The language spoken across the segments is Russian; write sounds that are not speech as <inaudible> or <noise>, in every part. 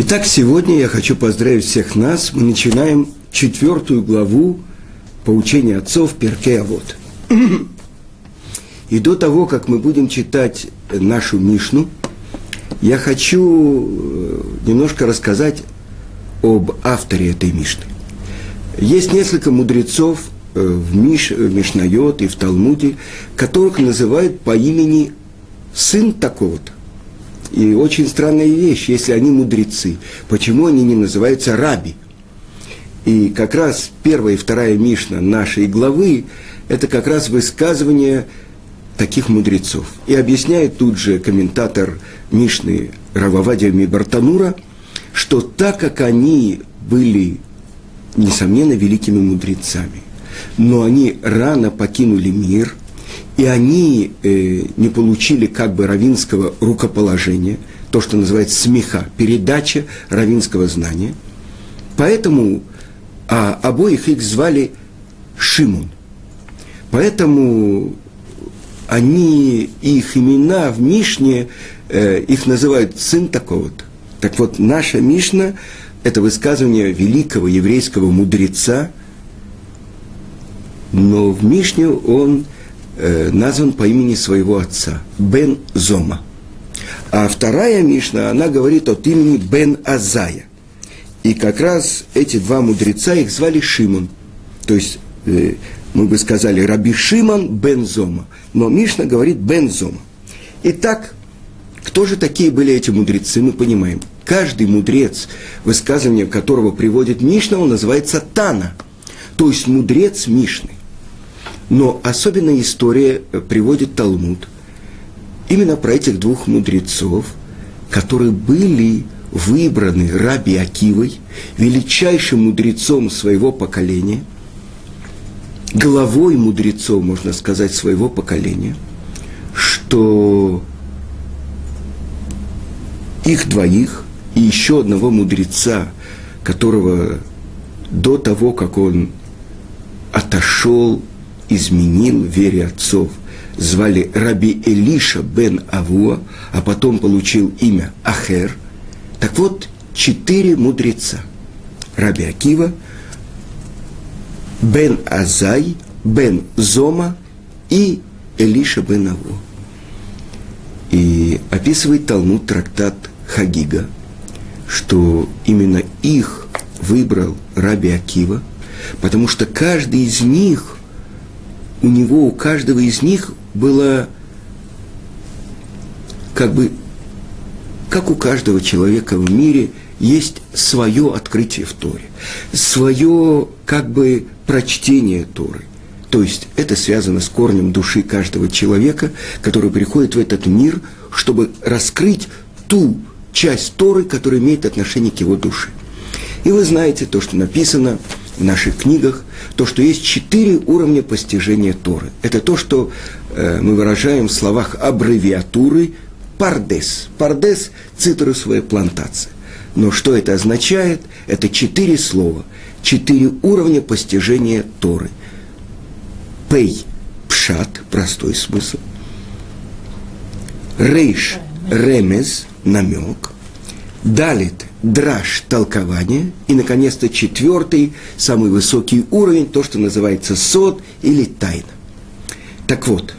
Итак, сегодня я хочу поздравить всех нас. Мы начинаем четвертую главу поучения отцов Перке вот. И до того, как мы будем читать нашу Мишну, я хочу э, немножко рассказать об авторе этой Мишны. Есть несколько мудрецов э, в, Миш, в Мишнайот и в Талмуде, которых называют по имени сын такого-то. И очень странная вещь, если они мудрецы. Почему они не называются раби? И как раз первая и вторая Мишна нашей главы – это как раз высказывание таких мудрецов. И объясняет тут же комментатор Мишны Рававадия Мибартанура, что так как они были, несомненно, великими мудрецами, но они рано покинули мир – и они э, не получили как бы равинского рукоположения, то, что называется смеха, передача равинского знания. Поэтому а обоих их звали Шимон. Поэтому они, их имена в Мишне, э, их называют сын такого-то. Так вот, наша Мишна – это высказывание великого еврейского мудреца, но в Мишне он – э, назван по имени своего отца, Бен Зома. А вторая Мишна, она говорит от имени Бен Азая. И как раз эти два мудреца, их звали Шимон. То есть, э, мы бы сказали, Раби Шимон Бен Зома. Но Мишна говорит Бен Зома. Итак, кто же такие были эти мудрецы, мы понимаем. Каждый мудрец, высказывание которого приводит Мишна, он называется Тана. То есть мудрец Мишны. Но особенная история э, приводит Талмуд. Именно про этих двух мудрецов, которые были выбраны Раби Акивой, величайшим мудрецом своего поколения, главой мудрецов, можно сказать, своего поколения, что их двоих и еще одного мудреца, которого до того, как он отошел изменил вере отцов. Звали Раби Элиша бен Авуа, а потом получил имя Ахер. Так вот, четыре мудреца. Раби Акива, бен Азай, бен Зома и Элиша бен Авуа. И описывает Талмуд трактат Хагига, что именно их выбрал Раби Акива, потому что каждый из них у него, у каждого из них было как бы, как у каждого человека в мире, есть свое открытие в Торе, свое как бы прочтение Торы. То есть это связано с корнем души каждого человека, который приходит в этот мир, чтобы раскрыть ту часть Торы, которая имеет отношение к его душе. И вы знаете то, что написано в наших книгах, то, что есть четыре уровня постижения Торы. Это то, что э, мы выражаем в словах аббревиатуры пардес. Пардес – цитрусовая плантация. Но что это означает? Это четыре слова, четыре уровня постижения Торы. Пей – пшат, простой смысл. Рейш – ремез, намек. Далит драж толкование, и, наконец-то, четвертый, самый высокий уровень, то, что называется сод или тайна. Так вот,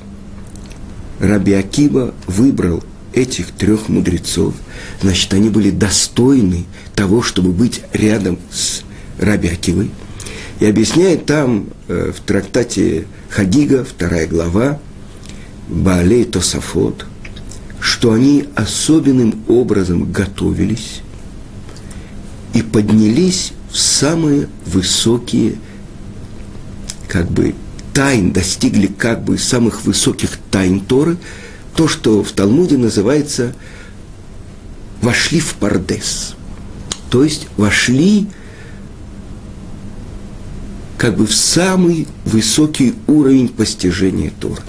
Раби Акиба выбрал этих трех мудрецов, значит, они были достойны того, чтобы быть рядом с Раби Акивой. И объясняет там э, в трактате Хагига, вторая глава, Баалей Тосафот, что они особенным образом готовились и поднялись в самые высокие, как бы, тайн, достигли как бы самых высоких тайн Торы, то, что в Талмуде называется «вошли в Пардес». То есть вошли как бы в самый высокий уровень постижения Торы.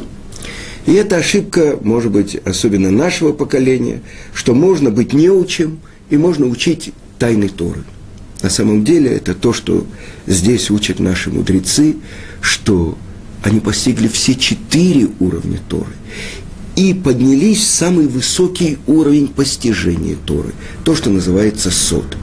И эта ошибка, может быть, особенно нашего поколения, что можно быть неучим и можно учить тайны Торы. На самом деле это то, что здесь учат наши мудрецы, что они постигли все четыре уровня Торы. и поднялись в самый высокий уровень постижения Торы, то, что называется сод.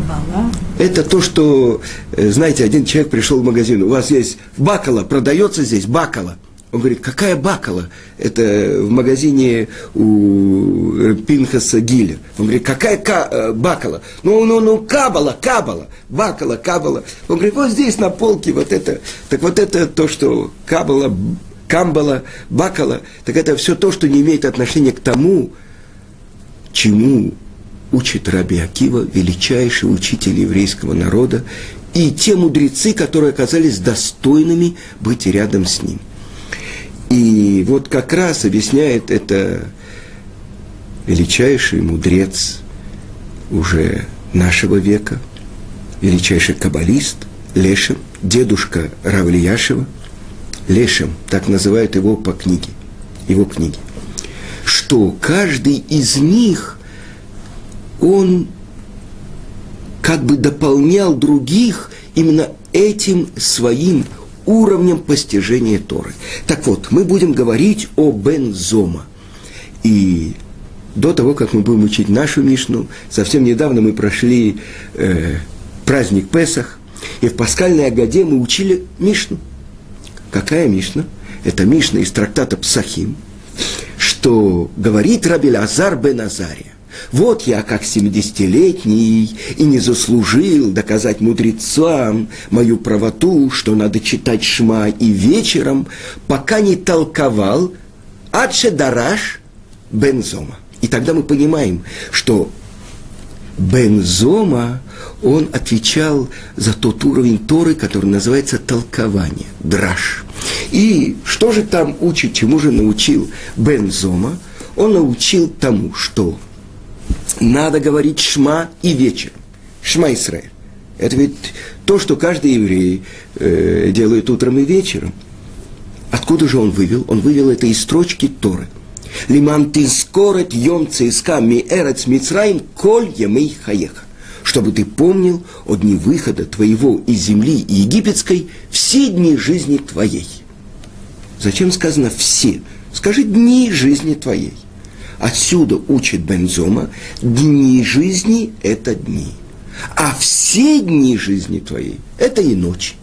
Кабала. Это то, что, э, знаете, один человек пришел в магазин, у вас есть бакала, продается здесь бакала. Он говорит, какая бакала? Это в магазине у Пинхаса Гиля. Он говорит, какая ка- э, бакала? Ну, ну, ну, кабала, кабала, бакала, кабала. Он говорит, вот здесь на полке вот это. Так вот это то, что кабала, камбала, бакала. Так это все то, что не имеет отношения к тому, чему учит Раби Акива, величайший учитель еврейского народа, и те мудрецы, которые оказались достойными быть рядом с ним. И вот как раз объясняет это величайший мудрец уже нашего века, величайший каббалист Лешем, дедушка Равлияшева, Лешем, так называют его по книге, его книге, что каждый из них, он как бы дополнял других именно этим своим уровнем постижения Торы. Так вот, мы будем говорить о Бензома. И до того, как мы будем учить нашу Мишну, совсем недавно мы прошли э, праздник Песах, и в пасхальной Агаде мы учили Мишну. Какая Мишна? Это Мишна из трактата Псахим, что говорит Раби Лазар бен Азария. Вот я, как семидесятилетний, и не заслужил доказать мудрецам мою правоту, что надо читать Шма и вечером, пока не толковал Адше Дараш Бензома. И тогда мы понимаем, что Бензома, он отвечал за тот уровень Торы, который называется толкование, драж. И что же там учит, чему же научил Бензома? Он научил тому, что надо говорить шма и вечер. Шма Исраэль. Это ведь то, что каждый еврей э, делает утром и вечером. Откуда же он вывел? Он вывел это из строчки Торы. Лиман тискорет йом циска ми эрец мицраим коль емей хаеха. Чтобы ты помнил о дне выхода твоего из земли египетской все дни жизни твоей. Зачем сказано все? Скажи дни жизни твоей. Отсюда учит Бензома, дни жизни – это дни. А все дни жизни твоей – это и ночи.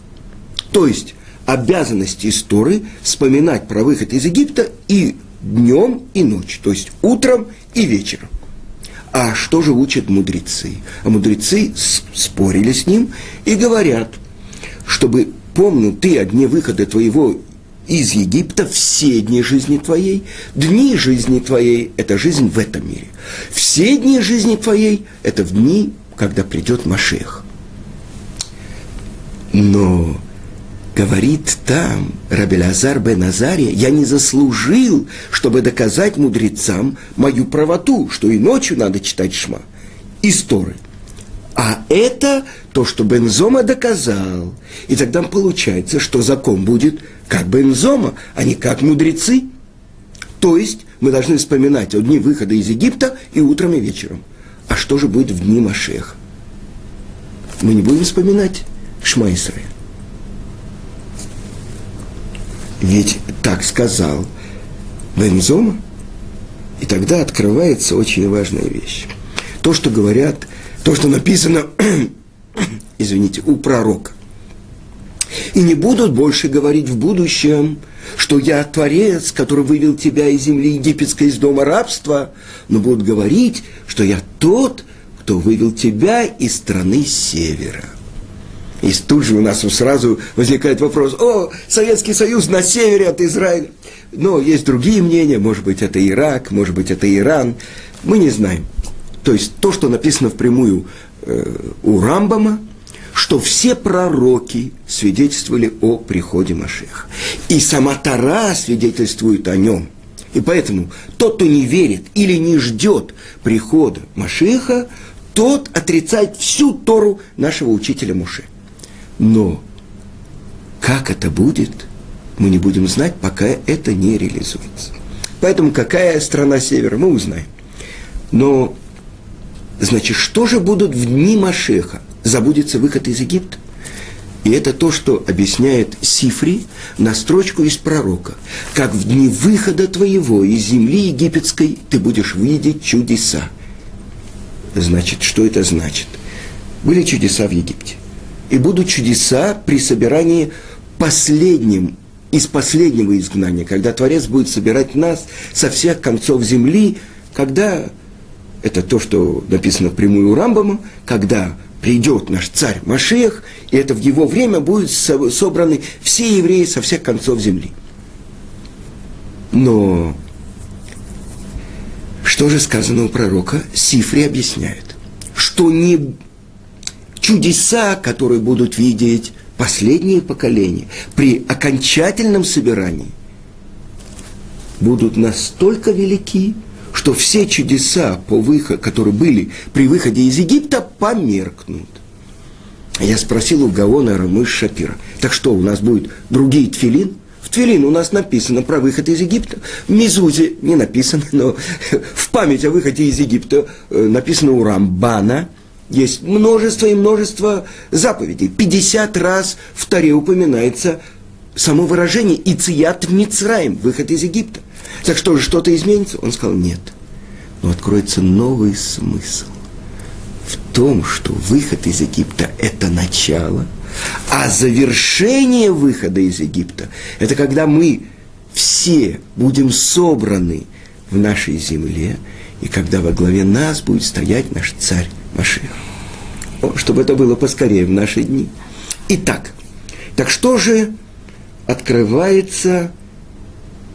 То есть обязанность истории вспоминать про выход из Египта и днем, и ночью, то есть утром и вечером. А что же учат мудрецы? А мудрецы спорили с ним и говорят, чтобы помнил ты о дне выхода твоего из Египта все дни жизни твоей. Дни жизни твоей – это жизнь в этом мире. Все дни жизни твоей – это в дни, когда придет Машех. Но говорит там Рабелязар бен Азария, я не заслужил, чтобы доказать мудрецам мою правоту, что и ночью надо читать шма. Истории. А это то, что Бензома доказал. И тогда получается, что закон будет как Бензома, а не как мудрецы. То есть мы должны вспоминать о дни выхода из Египта и утром и вечером. А что же будет в дни Машеха? Мы не будем вспоминать Шма. Ведь так сказал Бензома, и тогда открывается очень важная вещь. То, что говорят, то, что написано, <coughs> извините, у пророка. И не будут больше говорить в будущем, что я Творец, который вывел тебя из земли египетской, из дома рабства, но будут говорить, что я тот, кто вывел тебя из страны севера. И тут же у нас сразу возникает вопрос, о, Советский Союз на севере от Израиля. Но есть другие мнения, может быть, это Ирак, может быть, это Иран, мы не знаем. То есть то, что написано впрямую э, у Рамбама, что все пророки свидетельствовали о приходе Машеха. И сама Тара свидетельствует о нем. И поэтому тот, кто не верит или не ждет прихода Машеха, тот отрицает всю Тору нашего учителя Муше. Но как это будет, мы не будем знать, пока это не реализуется. Поэтому какая страна севера, мы узнаем. Но, значит, что же будут в дни Машеха? Забудется выход из Египта? И это то, что объясняет Сифри на строчку из пророка. Как в дни выхода твоего из земли египетской ты будешь видеть чудеса. Значит, что это значит? Были чудеса в Египте. И будут чудеса при собирании последним из последнего изгнания, когда Творец будет собирать нас со всех концов земли, когда, это то, что написано впрямую у Рамбама, когда придет наш царь Машех, и это в его время будут собраны все евреи со всех концов земли. Но что же сказано у пророка? Сифри объясняет, что не чудеса, которые будут видеть последние поколения при окончательном собирании будут настолько велики, что все чудеса, по выход, которые были при выходе из Египта, померкнут. Я спросил у Гаона Рамыш Шапира, так что, у нас будет другие тфилин? В Твилин у нас написано про выход из Египта. В Мизузе не написано, но <laughs> в память о выходе из Египта э, написано у Рамбана – есть множество и множество заповедей. 50 раз в Таре упоминается само выражение «Ицият Мицраим» – выход из Египта. Так что же, что-то изменится? Он сказал, нет. Но откроется новый смысл в том, что выход из Египта – это начало, а завершение выхода из Египта – это когда мы все будем собраны в нашей земле, и когда во главе нас будет стоять наш царь Машиах. Чтобы это было поскорее в наши дни. Итак, так что же открывается,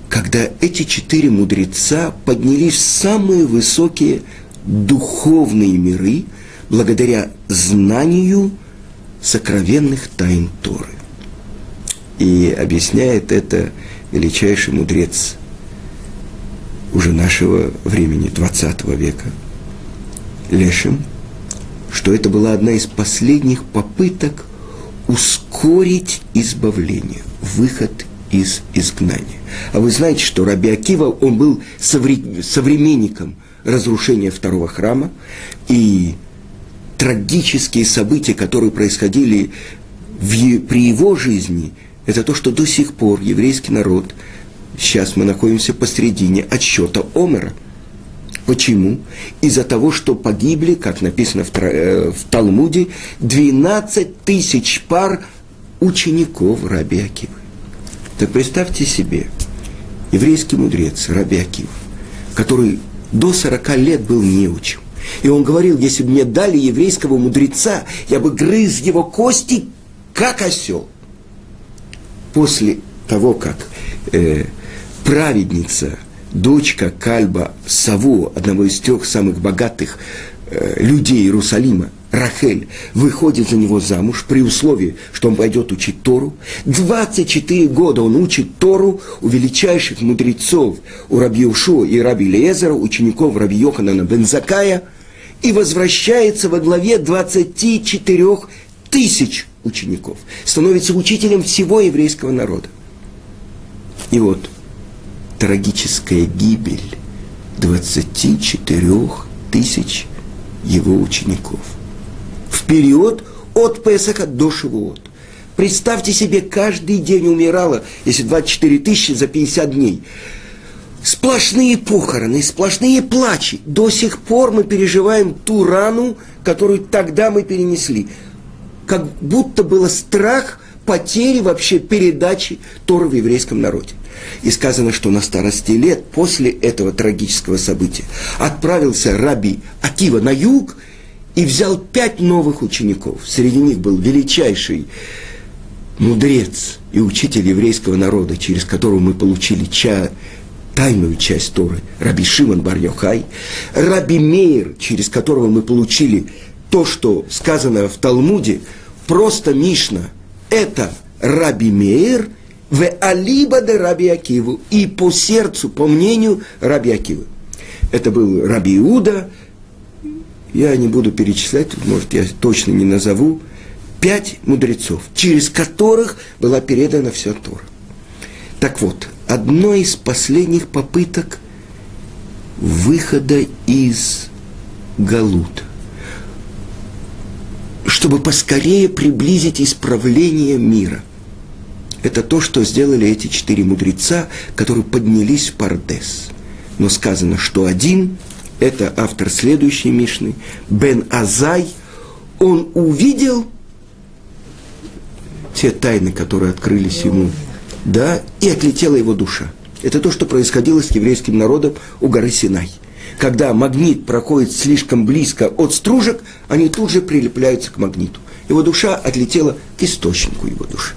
когда эти четыре мудреца поднялись в самые высокие духовные миры благодаря знанию сокровенных тайн Торы. И объясняет это величайший мудрец уже нашего времени, 20 века, Лешим – что это была одна из последних попыток ускорить избавление, выход из изгнания. А вы знаете, что Раби Акива, он был современником разрушения второго храма, и трагические события, которые происходили в, при его жизни, это то, что до сих пор еврейский народ, сейчас мы находимся посредине отсчета Омера – Почему? Из-за того, что погибли, как написано в, э, в Талмуде, 12 тысяч пар учеников Раби Акивы. Так представьте себе, еврейский мудрец Раби Акив, который до 40 лет был неучим. И он говорил, если бы мне дали еврейского мудреца, я бы грыз его кости, как осел. После того, как э, праведница дочка Кальба Саву, одного из трех самых богатых э, людей Иерусалима, Рахель, выходит за него замуж при условии, что он пойдет учить Тору. 24 года он учит Тору у величайших мудрецов, у Раби Ушо и Раби Лезера, учеников Раби Йоханана Бензакая, и возвращается во главе 24 тысяч учеников. Становится учителем всего еврейского народа. И вот – трагическая гибель 24 тысяч его учеников. Период от Песаха до Шивуот. Представьте себе, каждый день умирало, если 24 тысячи за 50 дней. Сплошные похороны, сплошные плачи. До сих пор мы переживаем ту рану, которую тогда мы перенесли. Как будто было страх потери вообще передачи Торы в еврейском народе. И сказано, что на старости лет, после этого трагического события, отправился раби Акива на юг и взял пять новых учеников. Среди них был величайший мудрец и учитель еврейского народа, через которого мы получили ча, тайную часть Торы, Раби Шимон бар -Йохай, Раби Мейер, через которого мы получили то, что сказано в Талмуде, просто Мишна, это Раби Мейер – в Алиба де Раби Акиву, и по сердцу, по мнению Раби Акивы. Это был Раби Иуда, я не буду перечислять, может, я точно не назову, пять мудрецов, через которых была передана вся Тора. Так вот, одно из последних попыток выхода из Галута. чтобы поскорее приблизить исправление мира. Это то, что сделали эти четыре мудреца, которые поднялись в Пардес. Но сказано, что один, это автор следующей Мишны, Бен Азай, он увидел те тайны, которые открылись ему, да, и отлетела его душа. Это то, что происходило с еврейским народом у горы Синай. Когда магнит проходит слишком близко от стружек, они тут же прилепляются к магниту. Его душа отлетела к источнику его души.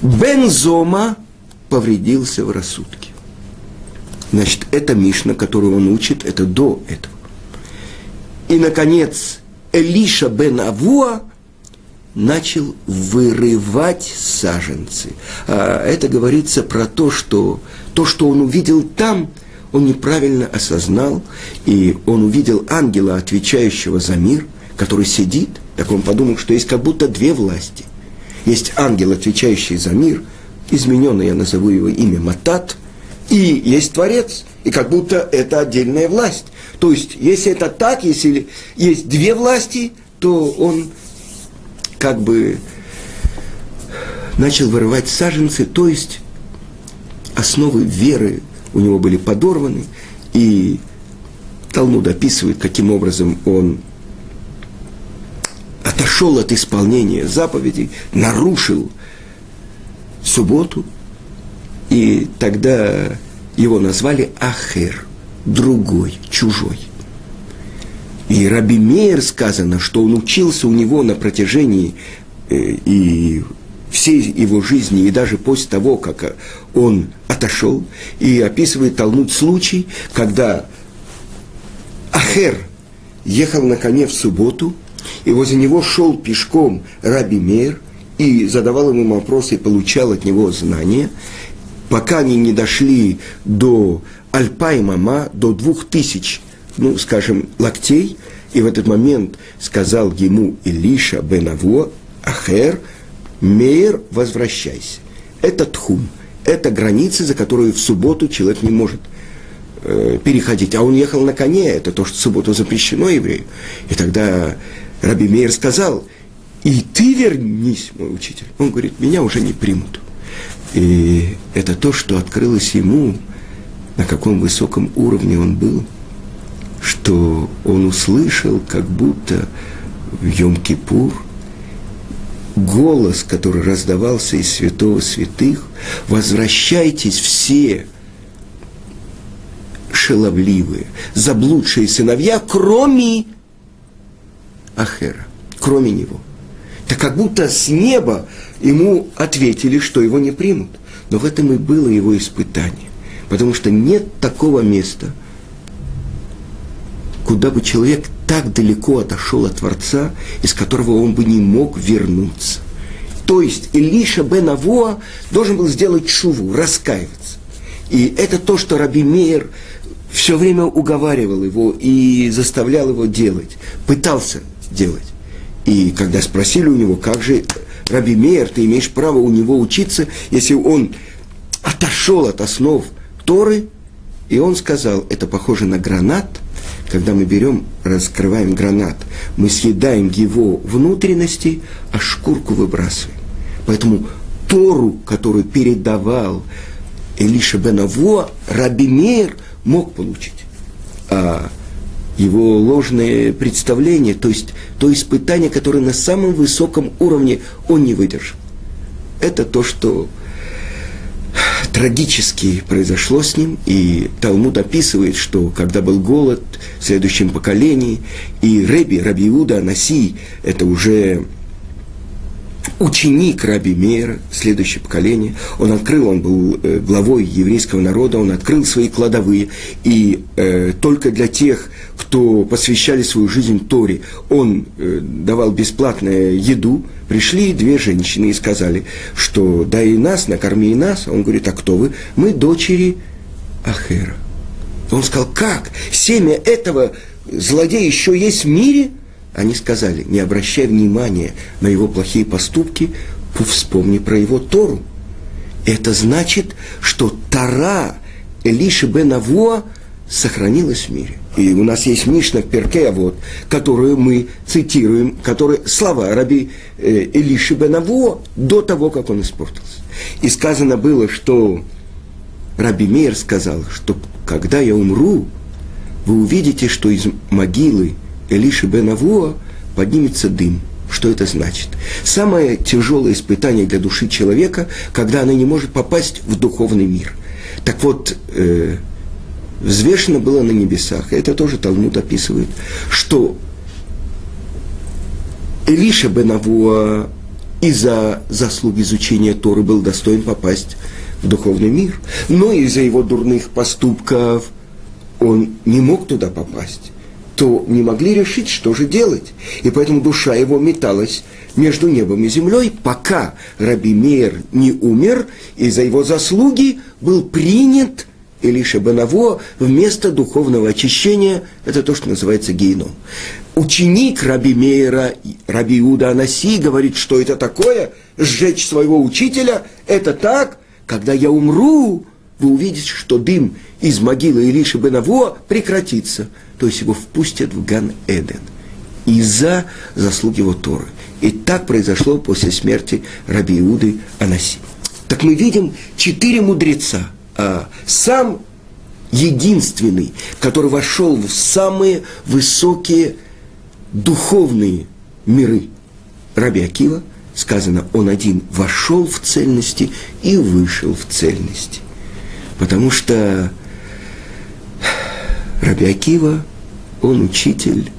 Бензома повредился в рассудке. Значит, это Мишна, которую он учит, это до этого. И, наконец, Элиша бен Авуа начал вырывать саженцы. А это говорится про то, что то, что он увидел там, он неправильно осознал, и он увидел ангела, отвечающего за мир, который сидит, так он подумал, что есть как будто две власти. Есть ангел, отвечающий за мир, измененный, я назову его имя Матат, и есть Творец, и как будто это отдельная власть. То есть, если это так, если есть две власти, то он как бы начал вырывать саженцы, то есть основы веры у него были подорваны, и Талмуд описывает, каким образом он отошел от исполнения заповедей, нарушил субботу, и тогда его назвали Ахер, другой, чужой. И Раби Мейер сказано, что он учился у него на протяжении э, и всей его жизни, и даже после того, как он отошел, и описывает Талмуд случай, когда Ахер ехал на коне в субботу, и возле него шел пешком Раби Мейр, и задавал ему вопросы и получал от него знания, пока они не дошли до Альпай Мама, до двух тысяч, ну, скажем, локтей, и в этот момент сказал ему Илиша бен Аво, Ахер, Мейер, возвращайся. Это тхум, это границы, за которую в субботу человек не может э, переходить. А он ехал на коне, это то, что в субботу запрещено еврею. И тогда Раби Мейер сказал, и ты вернись, мой учитель. Он говорит, меня уже не примут. И это то, что открылось ему, на каком высоком уровне он был, что он услышал, как будто в Йом-Кипур, голос, который раздавался из святого святых, возвращайтесь все шаловливые, заблудшие сыновья, кроме Ахера, кроме него. Так как будто с неба ему ответили, что его не примут. Но в этом и было его испытание. Потому что нет такого места, куда бы человек так далеко отошел от Творца, из которого он бы не мог вернуться. То есть Илиша бен Авоа должен был сделать шуву, раскаиваться. И это то, что Раби Мейер все время уговаривал его и заставлял его делать, пытался делать. И когда спросили у него, как же, Раби Мейер, ты имеешь право у него учиться, если он отошел от основ Торы, и он сказал, это похоже на гранат, когда мы берем, раскрываем гранат, мы съедаем его внутренности, а шкурку выбрасываем. Поэтому Тору, которую передавал Элиша Бенаво, Раби Мейер мог получить. А его ложные представления, то есть то испытание, которое на самом высоком уровне он не выдержал. Это то, что трагически произошло с ним, и Талмуд описывает, что когда был голод в следующем поколении, и Реби, Раби Иуда, Анаси, это уже ученик Раби Мейра, следующее поколение. Он открыл, он был э, главой еврейского народа, он открыл свои кладовые. И э, только для тех, кто посвящали свою жизнь Торе, он э, давал бесплатную еду. Пришли две женщины и сказали, что да и нас, накорми и нас. Он говорит, а кто вы? Мы дочери Ахера. Он сказал, как? Семя этого злодея еще есть в мире – они сказали, не обращай внимания на его плохие поступки, вспомни про его Тору. Это значит, что Тара Элиши бен Авуа сохранилось в мире. И у нас есть Мишна в Перке, вот, которую мы цитируем, которые, слова раби э, Илиши Бенаво до того, как он испортился. И сказано было, что Раби Мейер сказал, что когда я умру, вы увидите, что из могилы Элиши Бенаво поднимется дым. Что это значит? Самое тяжелое испытание для души человека, когда она не может попасть в духовный мир. Так вот, э, взвешено было на небесах, это тоже Талмуд описывает, что Элиша Бенавуа из-за заслуг изучения Торы был достоин попасть в духовный мир, но из-за его дурных поступков он не мог туда попасть то не могли решить, что же делать. И поэтому душа его металась между небом и землей, пока Раби Мейер не умер, и за его заслуги был принят Илиша Банаво вместо духовного очищения, это то, что называется гейном. Ученик Раби Мейера, Раби Иуда Анаси, говорит, что это такое, сжечь своего учителя, это так, когда я умру, вы увидите, что дым из могилы Илиши Бенаво прекратится. То есть его впустят в Ган-Эден из-за заслуг его Торы. И так произошло после смерти Раби Иуды Анаси. Так мы видим четыре мудреца – а сам единственный, который вошел в самые высокие духовные миры Раби Акива, сказано, он один вошел в цельности и вышел в цельности. Потому что Раби Акива, он учитель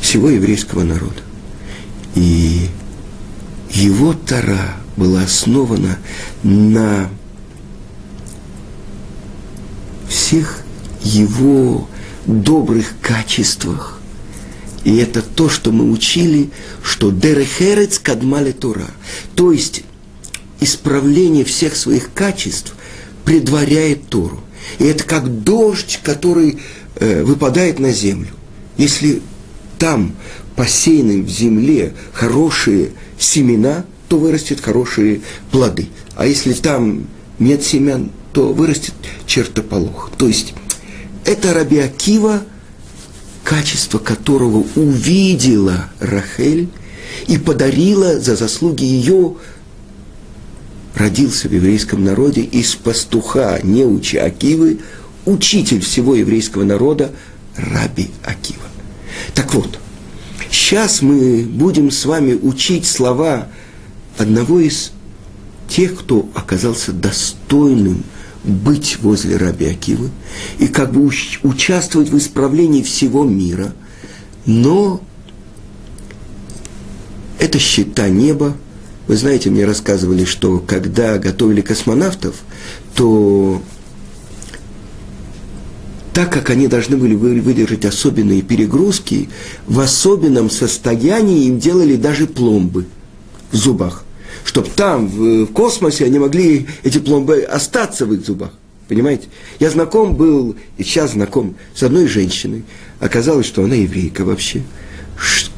всего еврейского народа. И его Тара была основана на всех его добрых качествах. И это то, что мы учили, что дерехерец кадмале Тора. То есть исправление всех своих качеств предваряет Тору. И это как дождь, который выпадает на землю. Если там посеяны в земле хорошие семена, то вырастет хорошие плоды. А если там нет семян, то вырастет чертополох. То есть это Раби Акива, качество которого увидела Рахель и подарила за заслуги ее родился в еврейском народе из пастуха, неучи Акивы, учитель всего еврейского народа Раби Акива. Так вот, сейчас мы будем с вами учить слова одного из тех, кто оказался достойным быть возле Раби Акивы и как бы участвовать в исправлении всего мира, но это счета неба. Вы знаете, мне рассказывали, что когда готовили космонавтов, то так как они должны были выдержать особенные перегрузки, в особенном состоянии им делали даже пломбы в зубах чтобы там, в, космосе, они могли, эти пломбы, остаться в их зубах. Понимаете? Я знаком был, и сейчас знаком с одной женщиной. Оказалось, что она еврейка вообще,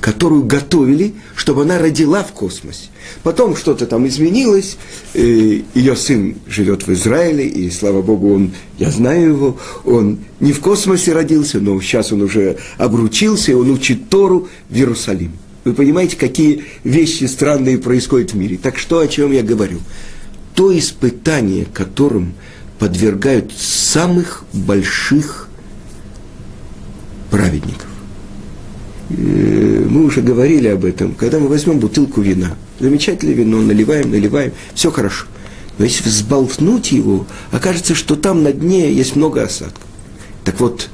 которую готовили, чтобы она родила в космосе. Потом что-то там изменилось, ее сын живет в Израиле, и слава Богу, он, я знаю его, он не в космосе родился, но сейчас он уже обручился, и он учит Тору в Иерусалиме. Вы понимаете, какие вещи странные происходят в мире. Так что, о чем я говорю? То испытание, которым подвергают самых больших праведников. Э, мы уже говорили об этом, когда мы возьмем бутылку вина, замечательное вино, наливаем, наливаем, все хорошо. Но если взболтнуть его, окажется, что там на дне есть много осадков. Так вот,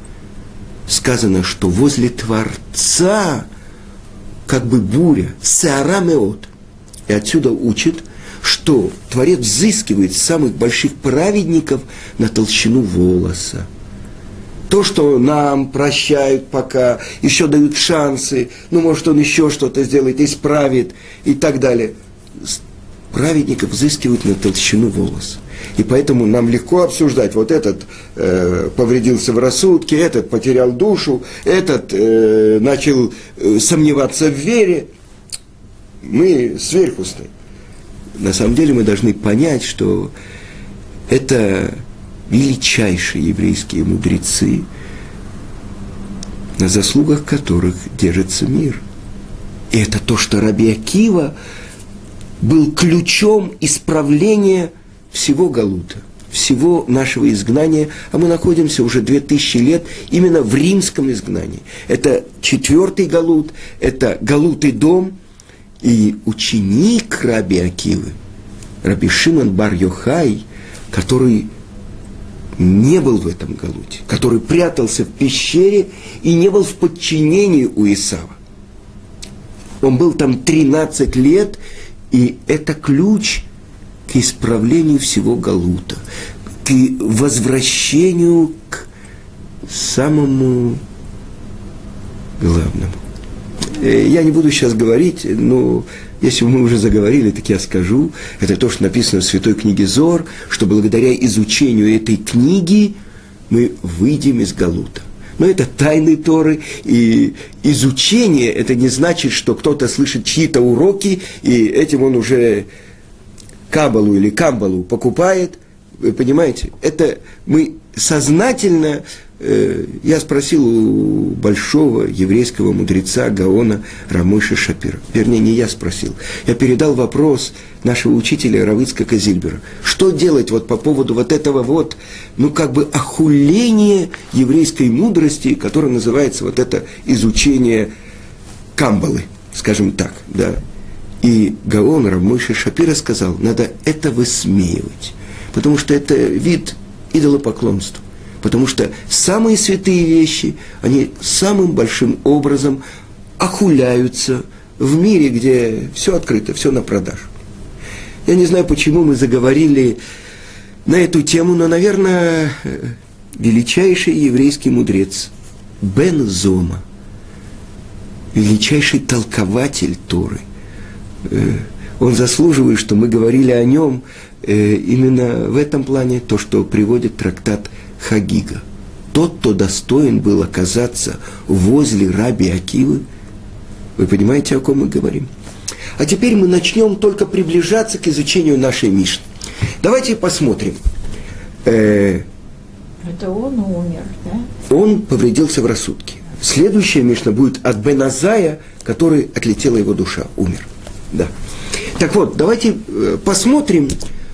сказано, что возле Творца как бы буря, саарамеот. И отсюда учит, что Творец взыскивает самых больших праведников на толщину волоса. То, что нам прощают пока, еще дают шансы, ну, может, он еще что-то сделает, исправит и так далее. Праведников взыскивают на толщину волоса. И поэтому нам легко обсуждать, вот этот э, повредился в рассудке, этот потерял душу, этот э, начал э, сомневаться в вере. Мы сверху стоим. На самом деле мы должны понять, что это величайшие еврейские мудрецы, на заслугах которых держится мир. И это то, что Раби Акива был ключом исправления всего Галута, всего нашего изгнания, а мы находимся уже две тысячи лет именно в римском изгнании. Это четвертый Галут, это Галут дом, и ученик Раби Акивы, Раби Шимон Бар Йохай, который не был в этом Галуте, который прятался в пещере и не был в подчинении у Исава. Он был там 13 лет, и это ключ к исправлению всего Галута, к возвращению к самому главному. Э, я не буду сейчас говорить, но если мы уже заговорили, так я скажу. Это то, что написано в Святой книге Зор, что благодаря изучению этой книги мы выйдем из Галута. Но это тайны Торы, и изучение это не значит, что кто-то слышит чьи-то уроки, и этим он уже кабалу или камбалу покупает. Вы понимаете? Это мы сознательно я спросил у большого еврейского мудреца Гаона Рамыша Шапира. Вернее, не я спросил. Я передал вопрос нашего учителя Равыцка Казильбера. Что делать вот по поводу вот этого вот, ну как бы охуления еврейской мудрости, которое называется вот это изучение камбалы, скажем так, да. И Гаон Рамыша Шапира сказал, надо это высмеивать, потому что это вид идолопоклонства. Потому что самые святые вещи, они самым большим образом охуляются в мире, где все открыто, все на продажу. Я не знаю, почему мы заговорили на эту тему, но, наверное, величайший еврейский мудрец Бен Зома, величайший толкователь Торы, э, он заслуживает, что мы говорили о нем э, именно в этом плане, то, что приводит трактат Хагига. Тот, кто достоин был оказаться возле раби Акивы, вы понимаете, о ком мы говорим? А теперь мы начнем только приближаться к изучению нашей Мишны. Давайте посмотрим. Э, Это он умер, да? Он повредился в рассудке. Следующая Мишна будет от Беназая, который отлетела его душа, умер. Да. Так вот, давайте э, посмотрим,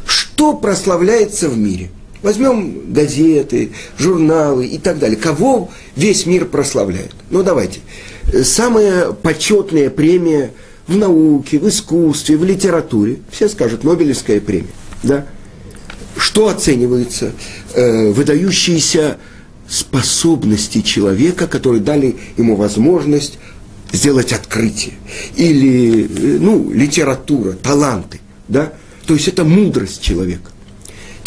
что прославляется в мире. Возьмем газеты, журналы и так далее. Кого весь мир прославляет? Ну, давайте. Самая почетная премия в науке, в искусстве, в литературе. Все скажут, Нобелевская премия. Да? Что оценивается? Э, выдающиеся способности человека, которые дали ему возможность сделать открытие. Или, э, ну, литература, таланты. Да? То есть это мудрость человека.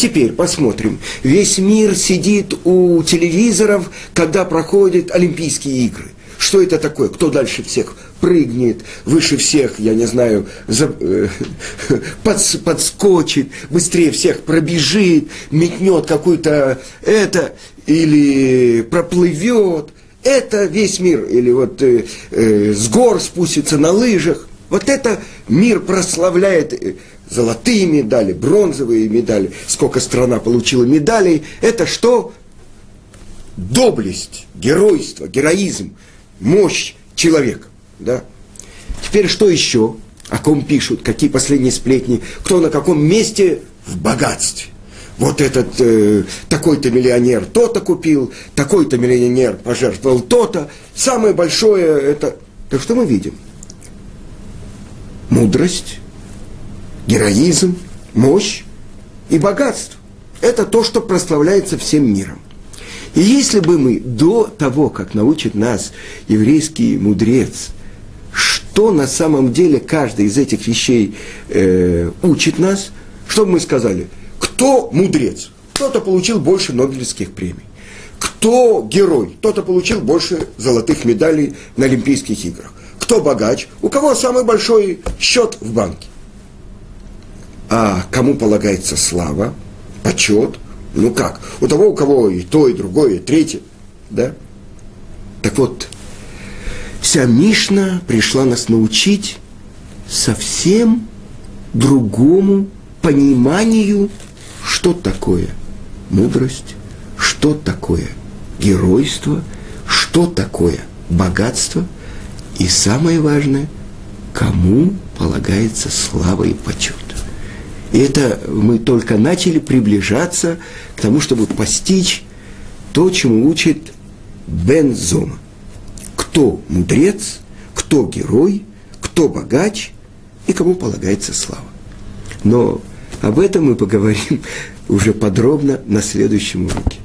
Теперь посмотрим. Весь мир сидит у телевизоров, когда проходят Олимпийские игры. Что это такое? Кто дальше всех прыгнет, выше всех, я не знаю, за, э, <laughs> подс, подскочит, быстрее всех пробежит, метнет какую-то это, или проплывет. Это весь мир. Или вот э, э, с гор спустится на лыжах. Вот это мир прославляет э, золотые медали, бронзовые медали, сколько страна получила медалей, это что? Доблесть, геройство, героизм, мощь человека. Да? Теперь что еще? О ком пишут, какие последние сплетни, кто на каком месте в богатстве. Вот этот э, такой-то миллионер то-то купил, такой-то миллионер пожертвовал то-то. Самое большое это... Так что мы видим? Мудрость, героизм, мощь и богатство. Это то, что прославляется всем миром. И если бы мы до того, как научит нас еврейский мудрец, что на самом деле каждая из этих вещей э, учит нас, что бы мы сказали? Кто мудрец? Кто-то получил больше Нобелевских премий. Кто герой? Кто-то получил больше золотых медалей на Олимпийских играх. Кто богач? У кого самый большой счет в банке? А кому полагается слава, почет? Ну как? У того, у кого и то, и другое, и третье. Да? Так вот, вся Мишна пришла нас научить совсем другому пониманию, что такое мудрость, что такое геройство, что такое богатство и самое важное, кому полагается слава и почет. И это мы только начали приближаться к тому, чтобы постичь то, чему учит Бен Зома. Кто мудрец, кто герой, кто богач и кому полагается слава. Но об этом мы поговорим <laughs> уже подробно на следующем уроке.